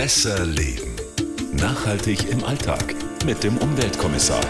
Besser Leben. Nachhaltig im Alltag mit dem Umweltkommissar.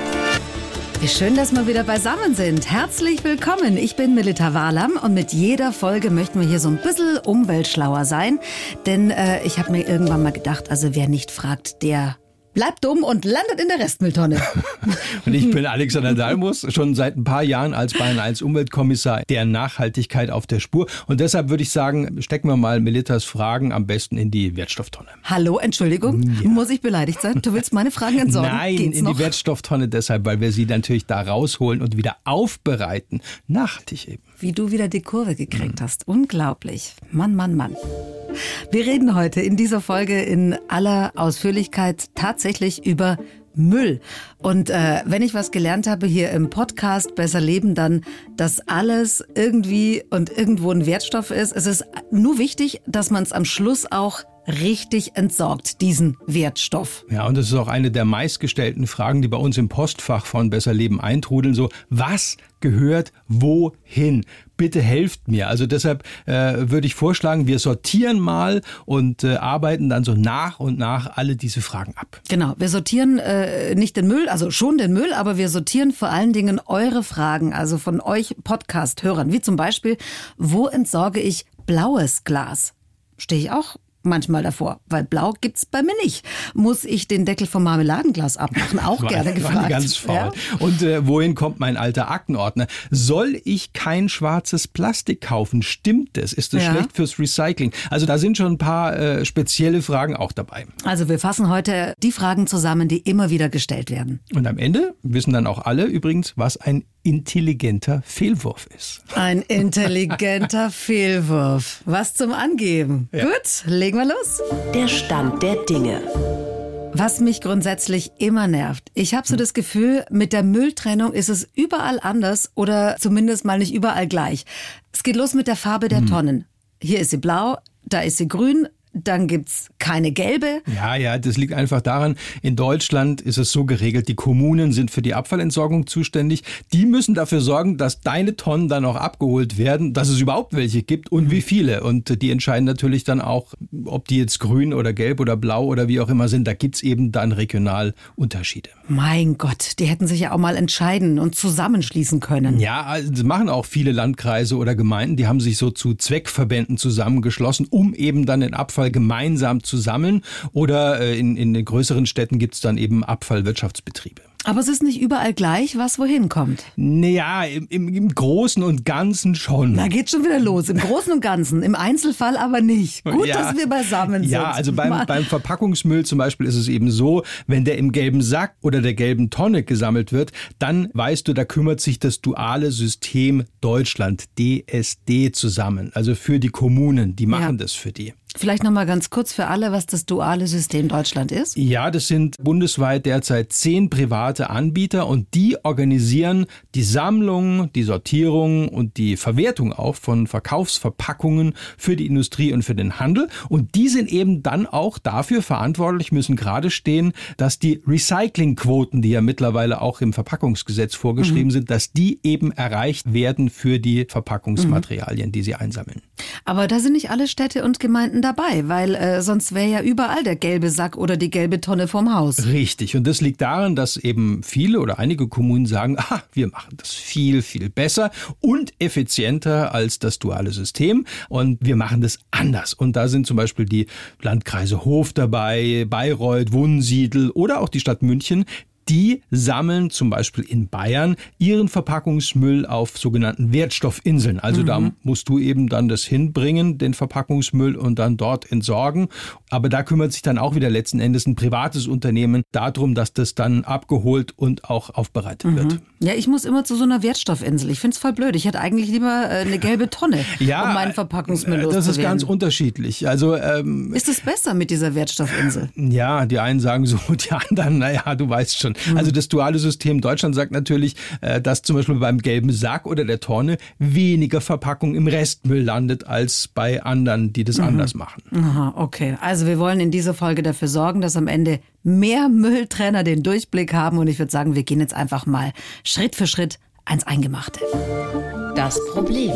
Wie schön, dass wir wieder beisammen sind. Herzlich willkommen. Ich bin Melita Walam und mit jeder Folge möchten wir hier so ein bisschen umweltschlauer sein. Denn äh, ich habe mir irgendwann mal gedacht, also wer nicht fragt, der bleibt dumm und landet in der Restmülltonne. und ich bin Alexander Dalmus, schon seit ein paar Jahren als Bayern 1 Umweltkommissar der Nachhaltigkeit auf der Spur. Und deshalb würde ich sagen, stecken wir mal Melitas Fragen am besten in die Wertstofftonne. Hallo, Entschuldigung, ja. muss ich beleidigt sein? Du willst meine Fragen entsorgen? Nein, Geht's in noch? die Wertstofftonne deshalb, weil wir sie natürlich da rausholen und wieder aufbereiten. Nachhaltig eben. Wie du wieder die Kurve gekriegt mhm. hast. Unglaublich. Mann, Mann, Mann. Wir reden heute in dieser Folge in aller Ausführlichkeit tatsächlich über Müll. Und äh, wenn ich was gelernt habe hier im Podcast Besser Leben, dann, dass alles irgendwie und irgendwo ein Wertstoff ist. Es ist nur wichtig, dass man es am Schluss auch richtig entsorgt, diesen Wertstoff. Ja, und das ist auch eine der meistgestellten Fragen, die bei uns im Postfach von Besser Leben eintrudeln. So, was gehört wohin? Bitte helft mir. Also deshalb äh, würde ich vorschlagen, wir sortieren mal und äh, arbeiten dann so nach und nach alle diese Fragen ab. Genau, wir sortieren äh, nicht den Müll, also schon den Müll, aber wir sortieren vor allen Dingen eure Fragen, also von euch Podcast-Hörern, wie zum Beispiel, wo entsorge ich blaues Glas? Stehe ich auch manchmal davor, weil blau gibt's bei mir nicht. Muss ich den Deckel vom Marmeladenglas abmachen? Auch gerne gefragt. Ganz faul. Ja? Und äh, wohin kommt mein alter Aktenordner? Soll ich kein schwarzes Plastik kaufen? Stimmt es? Ist das ja. schlecht fürs Recycling? Also da sind schon ein paar äh, spezielle Fragen auch dabei. Also wir fassen heute die Fragen zusammen, die immer wieder gestellt werden. Und am Ende wissen dann auch alle übrigens, was ein intelligenter Fehlwurf ist. Ein intelligenter Fehlwurf. Was zum Angeben. Ja. Gut, legen wir los. Der Stand der Dinge. Was mich grundsätzlich immer nervt. Ich habe so das Gefühl, mit der Mülltrennung ist es überall anders oder zumindest mal nicht überall gleich. Es geht los mit der Farbe der hm. Tonnen. Hier ist sie blau, da ist sie grün, dann gibt's keine gelbe. Ja, ja, das liegt einfach daran, in Deutschland ist es so geregelt, die Kommunen sind für die Abfallentsorgung zuständig. Die müssen dafür sorgen, dass deine Tonnen dann auch abgeholt werden, dass es überhaupt welche gibt und wie viele. Und die entscheiden natürlich dann auch, ob die jetzt grün oder gelb oder blau oder wie auch immer sind. Da gibt's eben dann regional Unterschiede. Mein Gott, die hätten sich ja auch mal entscheiden und zusammenschließen können. Ja, also das machen auch viele Landkreise oder Gemeinden. Die haben sich so zu Zweckverbänden zusammengeschlossen, um eben dann den Abfall Abfall gemeinsam zu sammeln. Oder äh, in, in den größeren Städten gibt es dann eben Abfallwirtschaftsbetriebe. Aber es ist nicht überall gleich, was wohin kommt. Naja, im, im, im Großen und Ganzen schon. Na, geht schon wieder los. Im Großen und Ganzen. Im Einzelfall aber nicht. Gut, ja, dass wir beisammen sind. Ja, also beim, beim Verpackungsmüll zum Beispiel ist es eben so, wenn der im gelben Sack oder der gelben Tonne gesammelt wird, dann weißt du, da kümmert sich das duale System Deutschland, DSD, zusammen. Also für die Kommunen, die machen ja. das für die. Vielleicht noch mal ganz kurz für alle, was das duale System Deutschland ist. Ja, das sind bundesweit derzeit zehn private Anbieter und die organisieren die Sammlung, die Sortierung und die Verwertung auch von Verkaufsverpackungen für die Industrie und für den Handel. Und die sind eben dann auch dafür verantwortlich, müssen gerade stehen, dass die Recyclingquoten, die ja mittlerweile auch im Verpackungsgesetz vorgeschrieben mhm. sind, dass die eben erreicht werden für die Verpackungsmaterialien, mhm. die sie einsammeln. Aber da sind nicht alle Städte und Gemeinden dabei, weil äh, sonst wäre ja überall der gelbe Sack oder die gelbe Tonne vorm Haus. Richtig. Und das liegt daran, dass eben viele oder einige Kommunen sagen, ah, wir machen das viel, viel besser und effizienter als das duale System. Und wir machen das anders. Und da sind zum Beispiel die Landkreise Hof dabei, Bayreuth, Wunsiedel oder auch die Stadt München, die sammeln zum Beispiel in Bayern ihren Verpackungsmüll auf sogenannten Wertstoffinseln. Also mhm. da musst du eben dann das hinbringen, den Verpackungsmüll und dann dort entsorgen. Aber da kümmert sich dann auch wieder letzten Endes ein privates Unternehmen darum, dass das dann abgeholt und auch aufbereitet mhm. wird. Ja, ich muss immer zu so einer Wertstoffinsel. Ich finde es voll blöd. Ich hätte eigentlich lieber äh, eine gelbe Tonne, ja, um meinen Verpackungsmüll Das ist ganz unterschiedlich. Also ähm, ist es besser mit dieser Wertstoffinsel? Ja, die einen sagen so, die anderen, naja, du weißt schon. Mhm. Also das duale System Deutschland sagt natürlich, äh, dass zum Beispiel beim gelben Sack oder der Tonne weniger Verpackung im Restmüll landet als bei anderen, die das mhm. anders machen. Aha, okay. Also wir wollen in dieser Folge dafür sorgen, dass am Ende mehr Mülltrenner den Durchblick haben. Und ich würde sagen, wir gehen jetzt einfach mal Schritt für Schritt ans Eingemachte. Das Problem.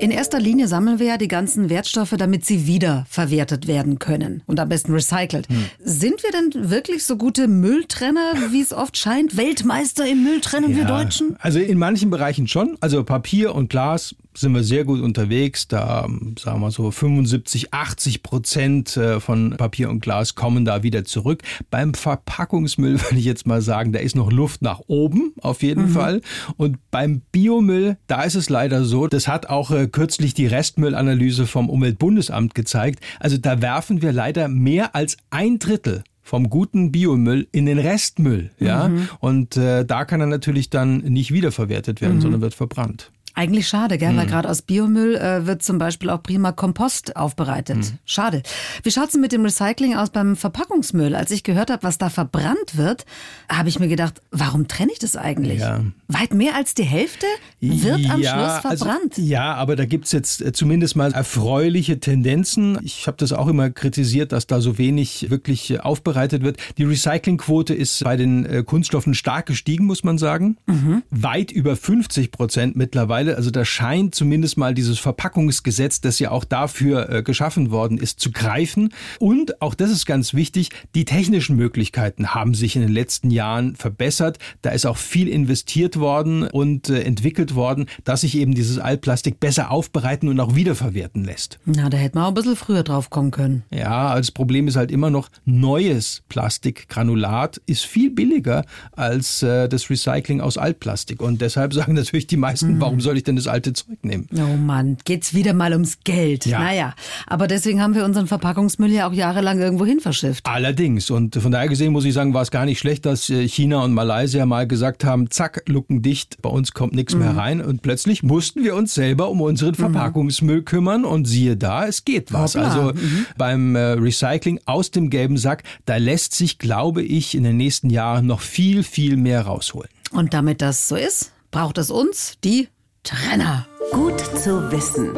In erster Linie sammeln wir ja die ganzen Wertstoffe, damit sie wiederverwertet werden können und am besten recycelt. Hm. Sind wir denn wirklich so gute Mülltrenner, wie es oft scheint? Weltmeister im Mülltrennen, ja, wir Deutschen? Also in manchen Bereichen schon. Also Papier und Glas sind wir sehr gut unterwegs. Da sagen wir so 75, 80 Prozent äh, von Papier und Glas kommen da wieder zurück. Beim Verpackungsmüll würde ich jetzt mal sagen, da ist noch Luft nach oben auf jeden mhm. Fall. Und beim Biomüll, da ist es leider so, das hat auch äh, kürzlich die Restmüllanalyse vom Umweltbundesamt gezeigt. Also da werfen wir leider mehr als ein Drittel vom guten Biomüll in den Restmüll, ja. Mhm. Und äh, da kann er natürlich dann nicht wiederverwertet werden, mhm. sondern wird verbrannt. Eigentlich schade, gell? Weil mhm. gerade aus Biomüll äh, wird zum Beispiel auch prima Kompost aufbereitet. Mhm. Schade. Wie schaut's denn mit dem Recycling aus beim Verpackungsmüll? Als ich gehört habe, was da verbrannt wird, habe ich mir gedacht, warum trenne ich das eigentlich? Ja. Weit mehr als die Hälfte wird ja, am Schluss also, verbrannt. Also, ja, aber da gibt's jetzt äh, zumindest mal erfreuliche Tendenzen. Ich habe das auch immer kritisiert, dass da so wenig wirklich äh, aufbereitet wird. Die Recyclingquote ist bei den äh, Kunststoffen stark gestiegen, muss man sagen. Mhm. Weit über 50 Prozent mittlerweile. Stelle. Also da scheint zumindest mal dieses Verpackungsgesetz, das ja auch dafür äh, geschaffen worden ist, zu greifen. Und auch das ist ganz wichtig, die technischen Möglichkeiten haben sich in den letzten Jahren verbessert. Da ist auch viel investiert worden und äh, entwickelt worden, dass sich eben dieses Altplastik besser aufbereiten und auch wiederverwerten lässt. Na, da hätte man auch ein bisschen früher drauf kommen können. Ja, das Problem ist halt immer noch, neues Plastikgranulat ist viel billiger als äh, das Recycling aus Altplastik. Und deshalb sagen natürlich die meisten, mhm. warum soll ich denn das alte Zeug nehmen? Oh Mann, geht's wieder mal ums Geld. Ja. Naja, aber deswegen haben wir unseren Verpackungsmüll ja auch jahrelang irgendwo hin verschifft. Allerdings. Und von daher gesehen muss ich sagen, war es gar nicht schlecht, dass äh, China und Malaysia mal gesagt haben, zack, Lucken dicht, bei uns kommt nichts mhm. mehr rein. Und plötzlich mussten wir uns selber um unseren mhm. Verpackungsmüll kümmern. Und siehe da, es geht was. Hoppla. Also mhm. beim äh, Recycling aus dem gelben Sack, da lässt sich, glaube ich, in den nächsten Jahren noch viel, viel mehr rausholen. Und damit das so ist, braucht es uns, die Trenner. Gut zu wissen.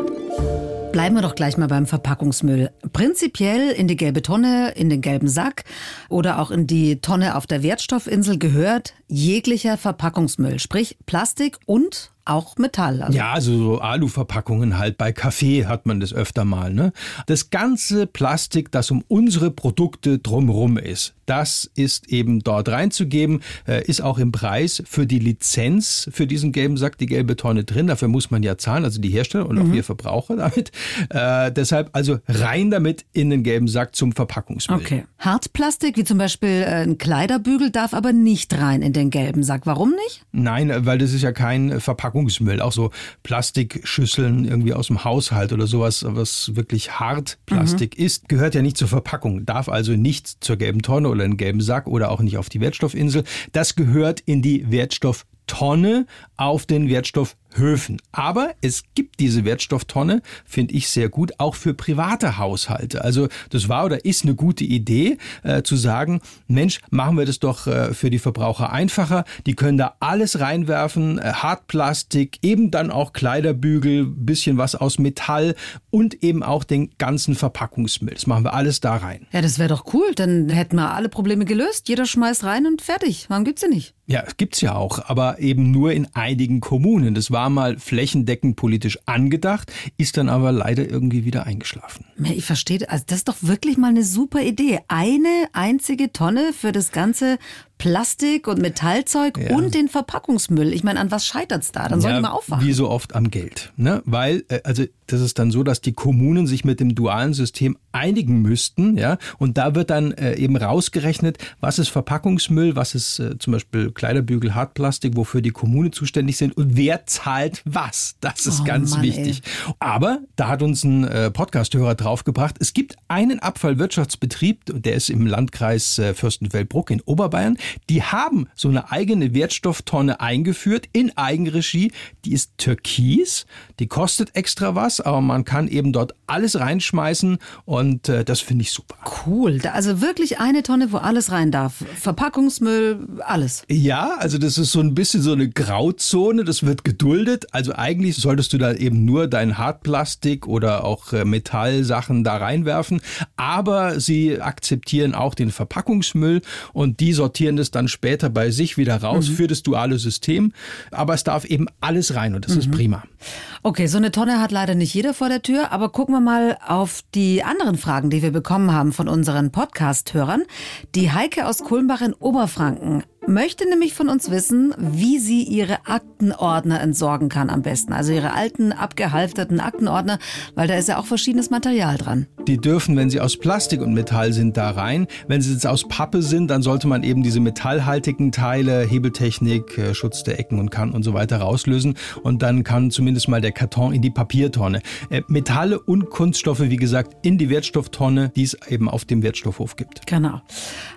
Bleiben wir doch gleich mal beim Verpackungsmüll. Prinzipiell in die gelbe Tonne, in den gelben Sack oder auch in die Tonne auf der Wertstoffinsel gehört jeglicher Verpackungsmüll, sprich Plastik und auch Metall. Also. Ja, also so Aluverpackungen halt. Bei Kaffee hat man das öfter mal. Ne? Das ganze Plastik, das um unsere Produkte drumherum ist, das ist eben dort reinzugeben, äh, ist auch im Preis für die Lizenz für diesen gelben Sack, die gelbe Tonne drin. Dafür muss man ja zahlen, also die Hersteller und mhm. auch wir Verbraucher damit. Äh, deshalb also rein damit in den gelben Sack zum Verpackungsmüll. Okay. Hartplastik, wie zum Beispiel äh, ein Kleiderbügel, darf aber nicht rein in den gelben Sack. Warum nicht? Nein, weil das ist ja kein Verpackungsmüll. Verpackungsmüll, auch so Plastikschüsseln irgendwie aus dem Haushalt oder sowas, was wirklich Hartplastik mhm. ist, gehört ja nicht zur Verpackung, darf also nicht zur gelben Tonne oder in den gelben Sack oder auch nicht auf die Wertstoffinsel. Das gehört in die Wertstofftonne auf den Wertstoff Höfen. Aber es gibt diese Wertstofftonne, finde ich sehr gut, auch für private Haushalte. Also das war oder ist eine gute Idee, äh, zu sagen, Mensch, machen wir das doch äh, für die Verbraucher einfacher. Die können da alles reinwerfen, äh, Hartplastik, eben dann auch Kleiderbügel, bisschen was aus Metall und eben auch den ganzen Verpackungsmüll. Das machen wir alles da rein. Ja, das wäre doch cool. Dann hätten wir alle Probleme gelöst. Jeder schmeißt rein und fertig. Warum gibt's sie nicht? Ja, gibt's ja auch, aber eben nur in einigen Kommunen. Das war war mal flächendeckend politisch angedacht, ist dann aber leider irgendwie wieder eingeschlafen. Ich verstehe, also das ist doch wirklich mal eine super Idee. Eine einzige Tonne für das ganze Plastik und Metallzeug ja. und den Verpackungsmüll. Ich meine, an was scheitert es da? Dann sollen ja, mal aufwachen. Wie so oft am Geld. Ne? Weil, äh, also das ist dann so, dass die Kommunen sich mit dem dualen System einigen müssten. Ja? Und da wird dann äh, eben rausgerechnet, was ist Verpackungsmüll, was ist äh, zum Beispiel Kleiderbügel, Hartplastik, wofür die Kommunen zuständig sind und wer zahlt was. Das ist oh, ganz Mann, wichtig. Ey. Aber da hat uns ein äh, Podcast-Hörer draufgebracht, es gibt einen Abfallwirtschaftsbetrieb, der ist im Landkreis äh, Fürstenfeldbruck in Oberbayern. Die haben so eine eigene Wertstofftonne eingeführt in Eigenregie. Die ist türkis, die kostet extra was, aber man kann eben dort alles reinschmeißen und äh, das finde ich super. Cool, also wirklich eine Tonne, wo alles rein darf. Verpackungsmüll, alles. Ja, also das ist so ein bisschen so eine Grauzone, das wird geduldet. Also eigentlich solltest du da eben nur dein Hartplastik oder auch äh, Metallsachen da reinwerfen, aber sie akzeptieren auch den Verpackungsmüll und die sortieren das dann später bei sich wieder raus Mhm. für das duale System. Aber es darf eben alles rein und das Mhm. ist prima. Okay, so eine Tonne hat leider nicht jeder vor der Tür, aber gucken wir mal auf die anderen Fragen, die wir bekommen haben von unseren Podcast-Hörern. Die Heike aus Kulmbach in Oberfranken möchte nämlich von uns wissen, wie sie ihre Aktenordner entsorgen kann am besten. Also ihre alten, abgehalfterten Aktenordner, weil da ist ja auch verschiedenes Material dran. Die dürfen, wenn sie aus Plastik und Metall sind, da rein. Wenn sie jetzt aus Pappe sind, dann sollte man eben diese metallhaltigen Teile, Hebeltechnik, äh, Schutz der Ecken und Kanten und so weiter rauslösen. Und dann kann zumindest mal der Karton in die Papiertonne. Äh, Metalle und Kunststoffe, wie gesagt, in die Wertstofftonne, die es eben auf dem Wertstoffhof gibt. Genau.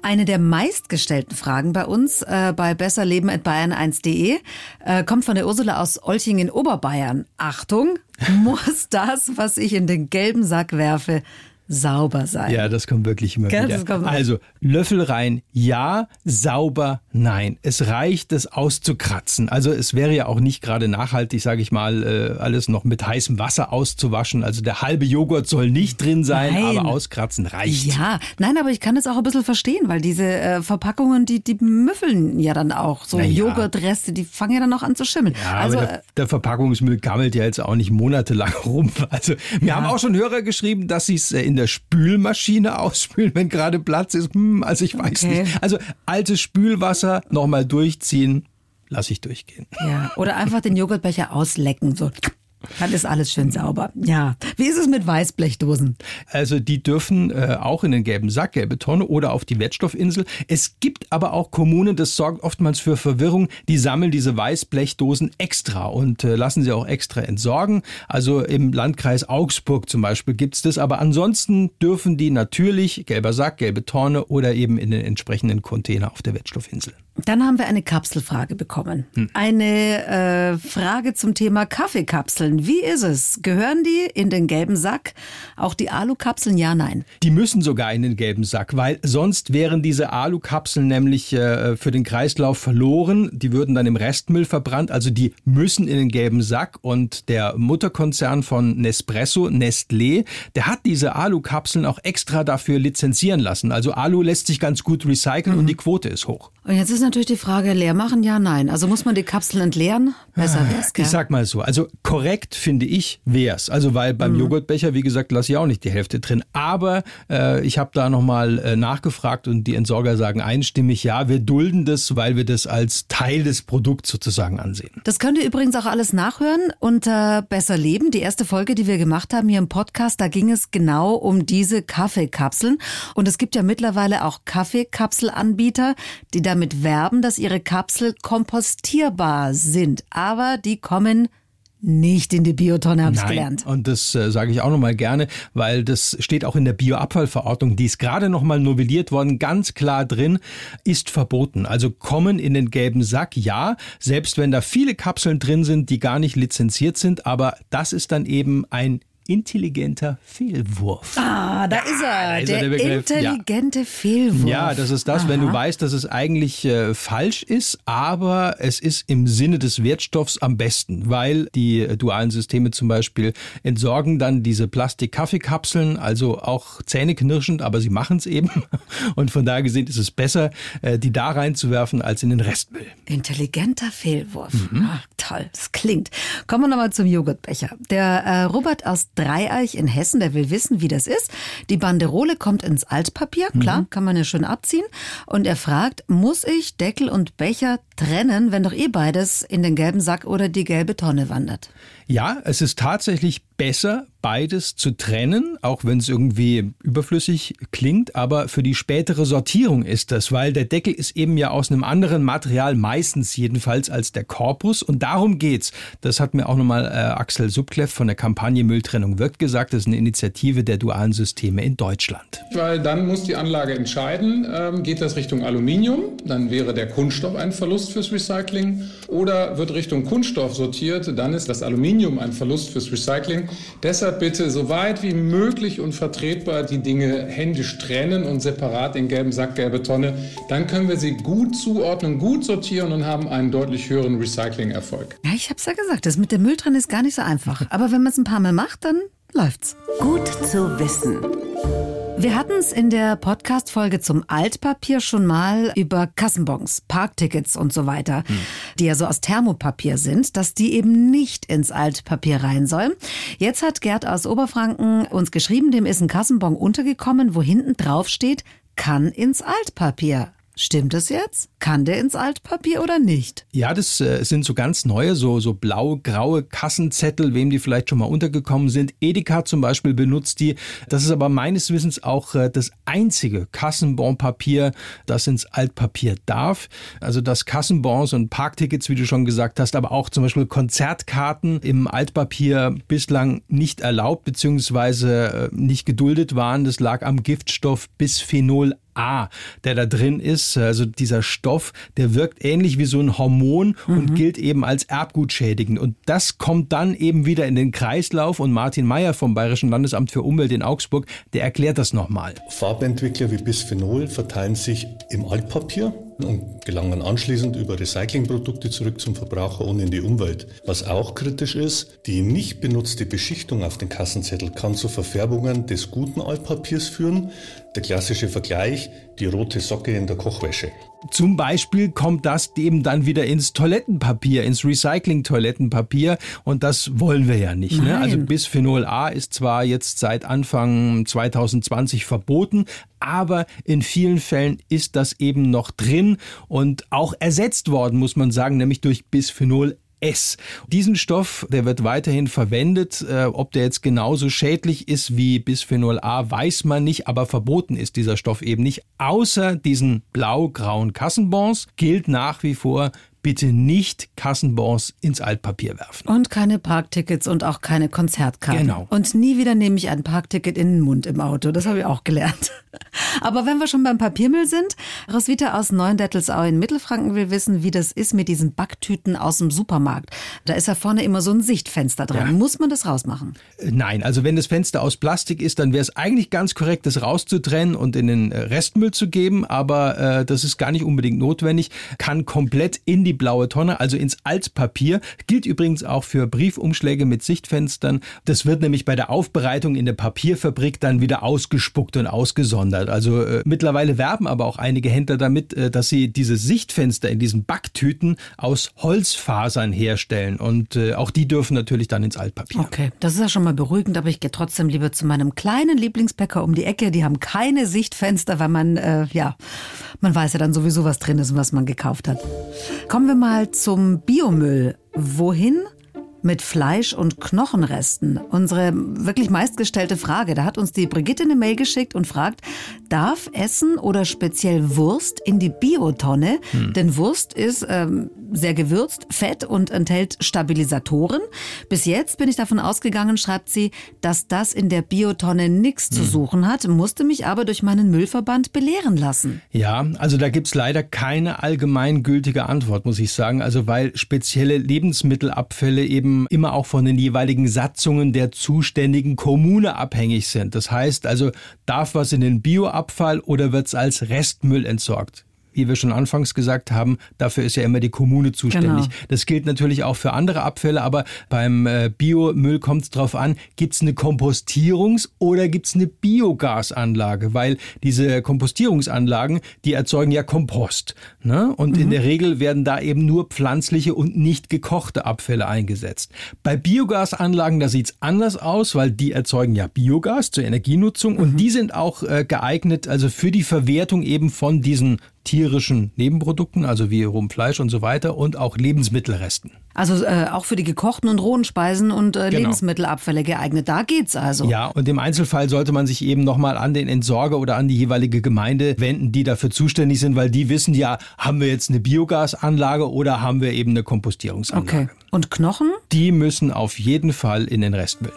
Eine der meistgestellten Fragen bei uns äh, bei besserleben.bayern1.de äh, kommt von der Ursula aus Olching in Oberbayern. Achtung, muss das, was ich in den gelben Sack werfe, sauber sein? Ja, das kommt wirklich immer Gell, wieder. also Löffel rein, ja, sauber, nein. Es reicht, es auszukratzen. Also es wäre ja auch nicht gerade nachhaltig, sage ich mal, äh, alles noch mit heißem Wasser auszuwaschen. Also der halbe Joghurt soll nicht drin sein, Nein. aber auskratzen reicht. Ja, nein, aber ich kann es auch ein bisschen verstehen, weil diese äh, Verpackungen, die, die müffeln ja dann auch. So ja. Joghurtreste, die fangen ja dann auch an zu schimmeln. Ja, also, aber der, der Verpackungsmüll gammelt ja jetzt auch nicht monatelang rum. Also mir haben auch schon Hörer geschrieben, dass sie es äh, in der Spülmaschine ausspülen, wenn gerade Platz ist. Hm, also ich weiß Okay. nicht. Also altes Spülwasser nochmal durchziehen, lasse ich durchgehen. ja, oder einfach den Joghurtbecher auslecken, so. Dann ist alles schön sauber. Ja. Wie ist es mit Weißblechdosen? Also die dürfen äh, auch in den gelben Sack, gelbe Tonne oder auf die Wertstoffinsel. Es gibt aber auch Kommunen, das sorgt oftmals für Verwirrung, die sammeln diese Weißblechdosen extra und äh, lassen sie auch extra entsorgen. Also im Landkreis Augsburg zum Beispiel gibt's das. Aber ansonsten dürfen die natürlich gelber Sack, gelbe Tonne oder eben in den entsprechenden Container auf der Wertstoffinsel. Dann haben wir eine Kapselfrage bekommen. Eine äh, Frage zum Thema Kaffeekapseln. Wie ist es? Gehören die in den gelben Sack? Auch die Alukapseln? Ja, nein. Die müssen sogar in den gelben Sack, weil sonst wären diese Alukapseln nämlich äh, für den Kreislauf verloren. Die würden dann im Restmüll verbrannt. Also die müssen in den gelben Sack. Und der Mutterkonzern von Nespresso, Nestlé, der hat diese Alukapseln auch extra dafür lizenzieren lassen. Also Alu lässt sich ganz gut recyceln und die Quote ist hoch. Und jetzt ist natürlich die Frage, leer machen? Ja, nein. Also muss man die Kapseln entleeren? Besser wär's, gell? Ich sag mal so, also korrekt finde ich wär's. Also weil beim Joghurtbecher, wie gesagt, lasse ich auch nicht die Hälfte drin. Aber äh, ich habe da nochmal äh, nachgefragt und die Entsorger sagen einstimmig, ja, wir dulden das, weil wir das als Teil des Produkts sozusagen ansehen. Das könnt ihr übrigens auch alles nachhören unter Besser Leben. Die erste Folge, die wir gemacht haben hier im Podcast, da ging es genau um diese Kaffeekapseln. Und es gibt ja mittlerweile auch Kaffeekapselanbieter, die damit werben, dass ihre Kapsel kompostierbar sind. Aber die kommen nicht in die Biotonne, habe ich gelernt. Und das äh, sage ich auch nochmal gerne, weil das steht auch in der Bioabfallverordnung, die ist gerade nochmal novelliert worden, ganz klar drin, ist verboten. Also kommen in den gelben Sack, ja, selbst wenn da viele Kapseln drin sind, die gar nicht lizenziert sind, aber das ist dann eben ein intelligenter Fehlwurf. Ah, da ist er, da ist er, der, der Begriff, ja. intelligente Fehlwurf. Ja, das ist das, wenn du weißt, dass es eigentlich äh, falsch ist, aber es ist im Sinne des Wertstoffs am besten, weil die äh, dualen Systeme zum Beispiel entsorgen dann diese Plastik-Kaffeekapseln, also auch zähneknirschend, aber sie machen es eben. Und von daher gesehen ist es besser, äh, die da reinzuwerfen, als in den Restmüll. Intelligenter Fehlwurf. Mhm. Ah, toll, das klingt. Kommen wir nochmal zum Joghurtbecher. Der äh, Robert aus Dreieich in Hessen, der will wissen, wie das ist. Die Banderole kommt ins Altpapier, Mhm. klar, kann man ja schön abziehen. Und er fragt, muss ich Deckel und Becher trennen, wenn doch eh beides in den gelben Sack oder die gelbe Tonne wandert? Ja, es ist tatsächlich besser, beides zu trennen, auch wenn es irgendwie überflüssig klingt, aber für die spätere Sortierung ist das, weil der Deckel ist eben ja aus einem anderen Material, meistens jedenfalls als der Korpus und darum geht's. Das hat mir auch nochmal äh, Axel Subkleff von der Kampagne Mülltrennung wirkt gesagt, das ist eine Initiative der dualen Systeme in Deutschland. Weil dann muss die Anlage entscheiden, ähm, geht das Richtung Aluminium, dann wäre der Kunststoff ein Verlust fürs Recycling, oder wird Richtung Kunststoff sortiert, dann ist das Aluminium ein Verlust fürs Recycling. Deshalb bitte so weit wie möglich und vertretbar die Dinge händisch trennen und separat in gelben Sack, gelbe Tonne. Dann können wir sie gut zuordnen, gut sortieren und haben einen deutlich höheren Recycling-Erfolg. Ja, ich hab's ja gesagt, das mit dem Müll drin ist gar nicht so einfach. Aber wenn man es ein paar Mal macht, dann läuft's. Gut zu wissen. Wir hatten es in der Podcast-Folge zum Altpapier schon mal über Kassenbons, Parktickets und so weiter, hm. die ja so aus Thermopapier sind, dass die eben nicht ins Altpapier rein sollen. Jetzt hat Gerd aus Oberfranken uns geschrieben, dem ist ein Kassenbon untergekommen, wo hinten drauf steht, kann ins Altpapier. Stimmt es jetzt? Kann der ins Altpapier oder nicht? Ja, das äh, sind so ganz neue, so, so blau-graue Kassenzettel, wem die vielleicht schon mal untergekommen sind. Edeka zum Beispiel benutzt die. Das ist aber meines Wissens auch äh, das einzige Kassenbonpapier, das ins Altpapier darf. Also dass Kassenbons und Parktickets, wie du schon gesagt hast, aber auch zum Beispiel Konzertkarten im Altpapier bislang nicht erlaubt bzw. Äh, nicht geduldet waren. Das lag am Giftstoff Bisphenol A, der da drin ist. Also dieser Stoff, der wirkt ähnlich wie so ein Hormon mhm. und gilt eben als erbgutschädigend. Und das kommt dann eben wieder in den Kreislauf. Und Martin Mayer vom Bayerischen Landesamt für Umwelt in Augsburg, der erklärt das nochmal. Farbentwickler wie Bisphenol verteilen sich im Altpapier und gelangen anschließend über Recyclingprodukte zurück zum Verbraucher und in die Umwelt. Was auch kritisch ist, die nicht benutzte Beschichtung auf den Kassenzettel kann zu Verfärbungen des guten Altpapiers führen. Der klassische Vergleich, die rote Socke in der Kochwäsche. Zum Beispiel kommt das eben dann wieder ins Toilettenpapier, ins Recycling-Toilettenpapier und das wollen wir ja nicht. Ne? Also Bisphenol A ist zwar jetzt seit Anfang 2020 verboten, aber in vielen Fällen ist das eben noch drin und auch ersetzt worden, muss man sagen, nämlich durch Bisphenol S. Diesen Stoff, der wird weiterhin verwendet. Äh, ob der jetzt genauso schädlich ist wie Bisphenol A, weiß man nicht, aber verboten ist dieser Stoff eben nicht. Außer diesen blau-grauen Kassenbons gilt nach wie vor bitte nicht Kassenbons ins Altpapier werfen. Und keine Parktickets und auch keine Konzertkarten. Genau. Und nie wieder nehme ich ein Parkticket in den Mund im Auto. Das habe ich auch gelernt. Aber wenn wir schon beim Papiermüll sind, Roswitha aus Neuendettelsau in Mittelfranken will wissen, wie das ist mit diesen Backtüten aus dem Supermarkt. Da ist ja vorne immer so ein Sichtfenster dran. Ja. Muss man das rausmachen? Äh, nein, also wenn das Fenster aus Plastik ist, dann wäre es eigentlich ganz korrekt, das rauszutrennen und in den äh, Restmüll zu geben. Aber äh, das ist gar nicht unbedingt notwendig. Kann komplett in die die blaue Tonne, also ins Altpapier. Gilt übrigens auch für Briefumschläge mit Sichtfenstern. Das wird nämlich bei der Aufbereitung in der Papierfabrik dann wieder ausgespuckt und ausgesondert. Also äh, mittlerweile werben aber auch einige Händler damit, äh, dass sie diese Sichtfenster in diesen Backtüten aus Holzfasern herstellen. Und äh, auch die dürfen natürlich dann ins Altpapier. Okay, das ist ja schon mal beruhigend, aber ich gehe trotzdem lieber zu meinem kleinen Lieblingsbäcker um die Ecke. Die haben keine Sichtfenster, weil man, äh, ja, man weiß ja dann sowieso, was drin ist und was man gekauft hat. Kommen Kommen wir mal zum Biomüll. Wohin mit Fleisch- und Knochenresten? Unsere wirklich meistgestellte Frage. Da hat uns die Brigitte eine Mail geschickt und fragt, darf Essen oder speziell Wurst in die Biotonne? Hm. Denn Wurst ist ähm, sehr gewürzt, fett und enthält Stabilisatoren. Bis jetzt bin ich davon ausgegangen, schreibt sie, dass das in der Biotonne nichts hm. zu suchen hat, musste mich aber durch meinen Müllverband belehren lassen. Ja, also da gibt's leider keine allgemeingültige Antwort, muss ich sagen. Also weil spezielle Lebensmittelabfälle eben immer auch von den jeweiligen Satzungen der zuständigen Kommune abhängig sind. Das heißt also, darf was in den Bioabfall oder wird's als Restmüll entsorgt? Wie wir schon anfangs gesagt haben, dafür ist ja immer die Kommune zuständig. Genau. Das gilt natürlich auch für andere Abfälle, aber beim äh, Biomüll kommt es darauf an, gibt es eine Kompostierungs- oder gibt es eine Biogasanlage? Weil diese Kompostierungsanlagen, die erzeugen ja Kompost. Ne? Und mhm. in der Regel werden da eben nur pflanzliche und nicht gekochte Abfälle eingesetzt. Bei Biogasanlagen, da sieht es anders aus, weil die erzeugen ja Biogas zur Energienutzung mhm. und die sind auch äh, geeignet, also für die Verwertung eben von diesen tierischen Nebenprodukten, also wie rohem Fleisch und so weiter und auch Lebensmittelresten. Also äh, auch für die gekochten und rohen Speisen und äh, genau. Lebensmittelabfälle geeignet. Da geht's also. Ja, und im Einzelfall sollte man sich eben nochmal an den Entsorger oder an die jeweilige Gemeinde wenden, die dafür zuständig sind, weil die wissen ja, haben wir jetzt eine Biogasanlage oder haben wir eben eine Kompostierungsanlage. Okay. Und Knochen? Die müssen auf jeden Fall in den Restmüll.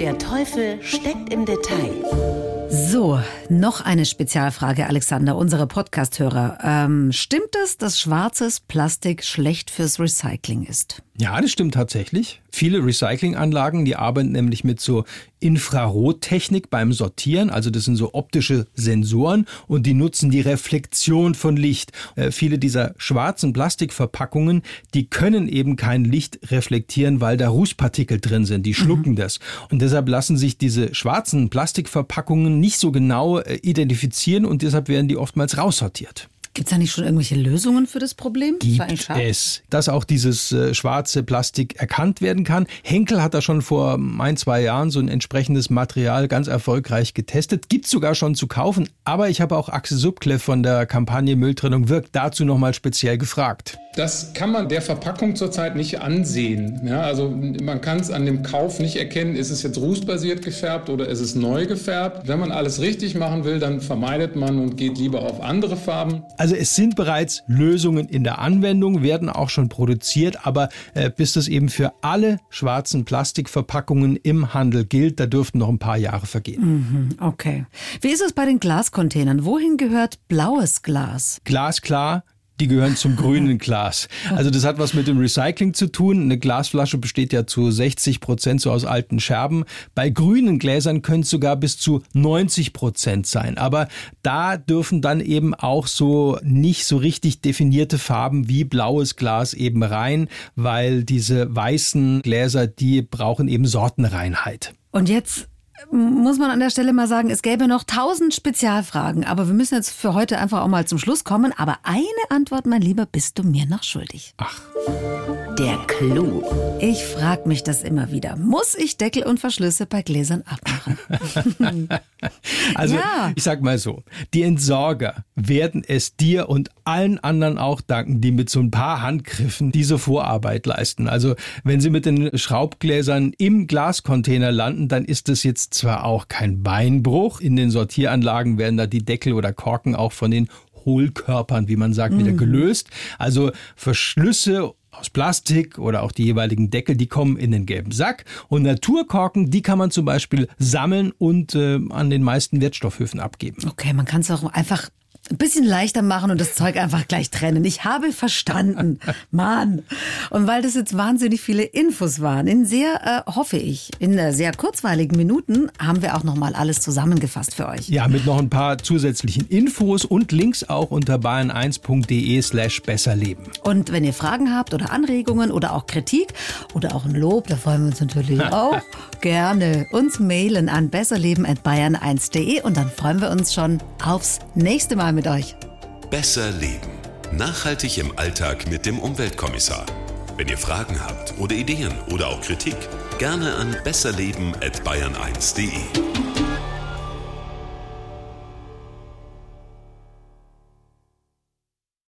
Der Teufel steckt im Detail. So, noch eine Spezialfrage, Alexander, unsere Podcast-Hörer. Ähm, stimmt es, dass schwarzes Plastik schlecht fürs Recycling ist? Ja, das stimmt tatsächlich. Viele Recyclinganlagen, die arbeiten nämlich mit so Infrarottechnik beim Sortieren. Also das sind so optische Sensoren und die nutzen die Reflexion von Licht. Äh, viele dieser schwarzen Plastikverpackungen, die können eben kein Licht reflektieren, weil da Rußpartikel drin sind. Die schlucken mhm. das. Und deshalb lassen sich diese schwarzen Plastikverpackungen nicht so genau äh, identifizieren und deshalb werden die oftmals raussortiert. Gibt es da nicht schon irgendwelche Lösungen für das Problem? Gibt es, dass auch dieses äh, schwarze Plastik erkannt werden kann. Henkel hat da schon vor ein, zwei Jahren so ein entsprechendes Material ganz erfolgreich getestet. Gibt sogar schon zu kaufen. Aber ich habe auch Axel Subkleff von der Kampagne Mülltrennung wirkt dazu nochmal speziell gefragt. Das kann man der Verpackung zurzeit nicht ansehen. Ja, also man kann es an dem Kauf nicht erkennen, ist es jetzt rußbasiert gefärbt oder ist es neu gefärbt. Wenn man alles richtig machen will, dann vermeidet man und geht lieber auf andere Farben. Also es sind bereits Lösungen in der Anwendung, werden auch schon produziert, aber äh, bis das eben für alle schwarzen Plastikverpackungen im Handel gilt, da dürften noch ein paar Jahre vergehen. Mhm, okay. Wie ist es bei den Glascontainern? Wohin gehört blaues Glas? Glasklar, die gehören zum grünen Glas. Also das hat was mit dem Recycling zu tun. Eine Glasflasche besteht ja zu 60 Prozent so aus alten Scherben. Bei grünen Gläsern können es sogar bis zu 90 Prozent sein. Aber da dürfen dann eben auch so nicht so richtig definierte Farben wie blaues Glas eben rein, weil diese weißen Gläser, die brauchen eben Sortenreinheit. Und jetzt muss man an der Stelle mal sagen, es gäbe noch tausend Spezialfragen, aber wir müssen jetzt für heute einfach auch mal zum Schluss kommen. Aber eine Antwort, mein Lieber, bist du mir noch schuldig. Ach. Der Clou. Ich frage mich das immer wieder. Muss ich Deckel und Verschlüsse bei Gläsern abmachen? also, ja. ich sag mal so: Die Entsorger werden es dir und allen anderen auch danken, die mit so ein paar Handgriffen diese Vorarbeit leisten. Also, wenn sie mit den Schraubgläsern im Glascontainer landen, dann ist das jetzt zwar auch kein Beinbruch. In den Sortieranlagen werden da die Deckel oder Korken auch von den Hohlkörpern, wie man sagt, wieder mhm. gelöst. Also Verschlüsse aus Plastik oder auch die jeweiligen Deckel, die kommen in den gelben Sack. Und Naturkorken, die kann man zum Beispiel sammeln und äh, an den meisten Wertstoffhöfen abgeben. Okay, man kann es auch einfach ein bisschen leichter machen und das Zeug einfach gleich trennen. Ich habe verstanden. Mann. Und weil das jetzt wahnsinnig viele Infos waren, in sehr, äh, hoffe ich, in äh, sehr kurzweiligen Minuten haben wir auch nochmal alles zusammengefasst für euch. Ja, mit noch ein paar zusätzlichen Infos und Links auch unter bayern1.de slash besserleben. Und wenn ihr Fragen habt oder Anregungen oder auch Kritik oder auch ein Lob, da freuen wir uns natürlich auch gerne, uns mailen an besserleben.bayern1.de und dann freuen wir uns schon aufs nächste Mal mit euch. Besser leben. Nachhaltig im Alltag mit dem Umweltkommissar. Wenn ihr Fragen habt oder Ideen oder auch Kritik, gerne an besserleben@bayern1.de.